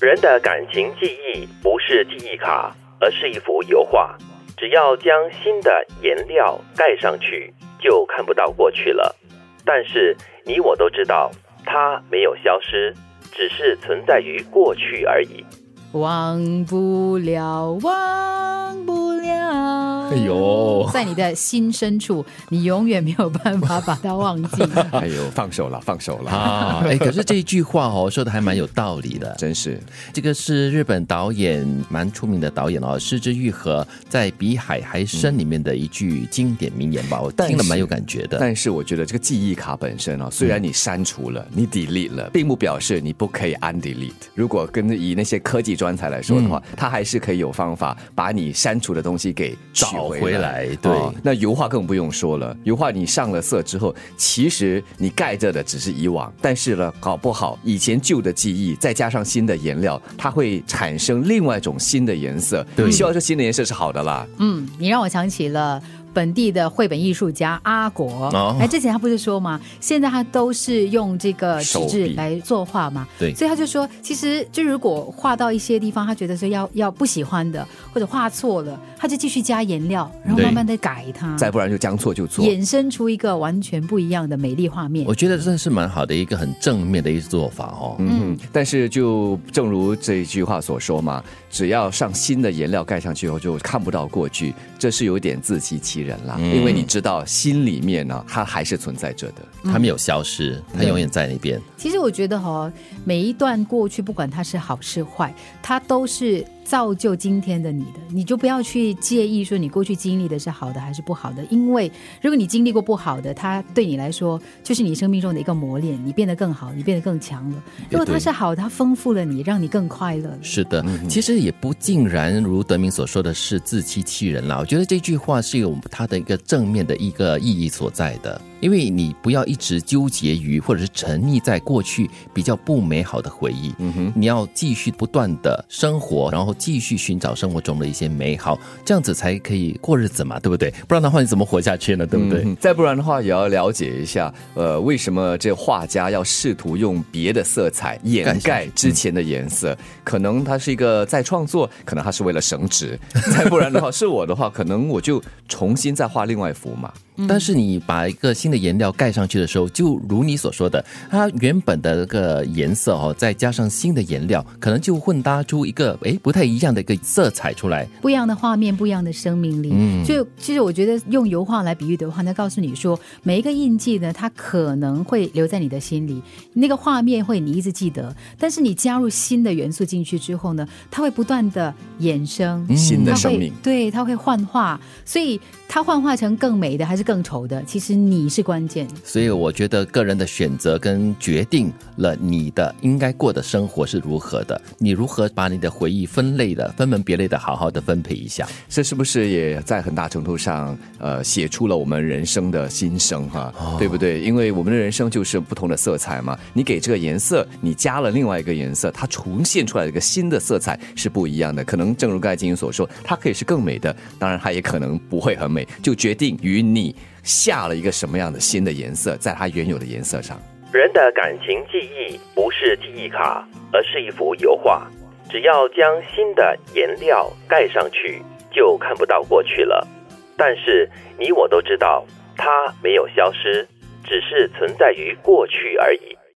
人的感情记忆不是记忆卡，而是一幅油画。只要将新的颜料盖上去，就看不到过去了。但是你我都知道，它没有消失，只是存在于过去而已。忘不了，忘。呦，在你的心深处，你永远没有办法把它忘记。哎呦，放手了，放手了啊！哎，可是这一句话哦，说的还蛮有道理的，真是。这个是日本导演蛮出名的导演哦，失之愈合在《比海还深》里面的一句经典名言吧，我听了蛮有感觉的。但是我觉得这个记忆卡本身哦，虽然你删除了，你 delete 了，并不表示你不可以 undelete。如果跟以那些科技专才来说的话，他还是可以有方法把你删除的东西给找回来。对，那油画更不用说了。油画你上了色之后，其实你盖着的只是以往，但是呢，搞不好以前旧的记忆再加上新的颜料，它会产生另外一种新的颜色。对，希望这新的颜色是好的啦。嗯，你让我想起了。本地的绘本艺术家阿国，哎，之前他不是说吗？现在他都是用这个纸质来作画嘛，对，所以他就说，其实就如果画到一些地方，他觉得说要要不喜欢的，或者画错了，他就继续加颜料，然后慢慢的改它，再不然就将错就错，衍生出一个完全不一样的美丽画面。我觉得这是蛮好的一个很正面的一个做法哦。嗯，但是就正如这一句话所说嘛，只要上新的颜料盖上去后，就看不到过去，这是有点自欺欺人。人啦，因为你知道心里面呢，它还是存在着的，它没有消失，它永远在那边。其实我觉得哈，每一段过去，不管它是好是坏，它都是。造就今天的你的，你就不要去介意说你过去经历的是好的还是不好的，因为如果你经历过不好的，它对你来说就是你生命中的一个磨练，你变得更好，你变得更强了。如果它是好，它丰富了你，让你更快乐。是的，其实也不尽然如德明所说的是自欺欺人啦。我觉得这句话是有它的一个正面的一个意义所在的。因为你不要一直纠结于或者是沉溺在过去比较不美好的回忆，嗯哼，你要继续不断的生活，然后继续寻找生活中的一些美好，这样子才可以过日子嘛，对不对？不然的话你怎么活下去呢？对不对？再不然的话也要了解一下，呃，为什么这画家要试图用别的色彩掩盖之前的颜色？可能他是一个在创作，可能他是为了省纸。再不然的话，是我的话，可能我就重新再画另外一幅嘛。但是你把一个新的颜料盖上去的时候，就如你所说的，它原本的那个颜色哦，再加上新的颜料，可能就混搭出一个哎不太一样的一个色彩出来，不一样的画面，不一样的生命力。嗯，就其实我觉得用油画来比喻的话，那告诉你说，每一个印记呢，它可能会留在你的心里，那个画面会你一直记得。但是你加入新的元素进去之后呢，它会不断的衍生新的生命，对，它会幻化，所以它幻化成更美的还是？更丑的，其实你是关键。所以我觉得个人的选择跟决定了你的应该过的生活是如何的。你如何把你的回忆分类的、分门别类的，好好的分配一下。这是不是也在很大程度上，呃，写出了我们人生的心声哈？对不对？因为我们的人生就是不同的色彩嘛。你给这个颜色，你加了另外一个颜色，它重现出来一个新的色彩是不一样的。可能正如刚才金英所说，它可以是更美的，当然它也可能不会很美，就决定于你。下了一个什么样的新的颜色，在它原有的颜色上。人的感情记忆不是记忆卡，而是一幅油画。只要将新的颜料盖上去，就看不到过去了。但是你我都知道，它没有消失，只是存在于过去而已。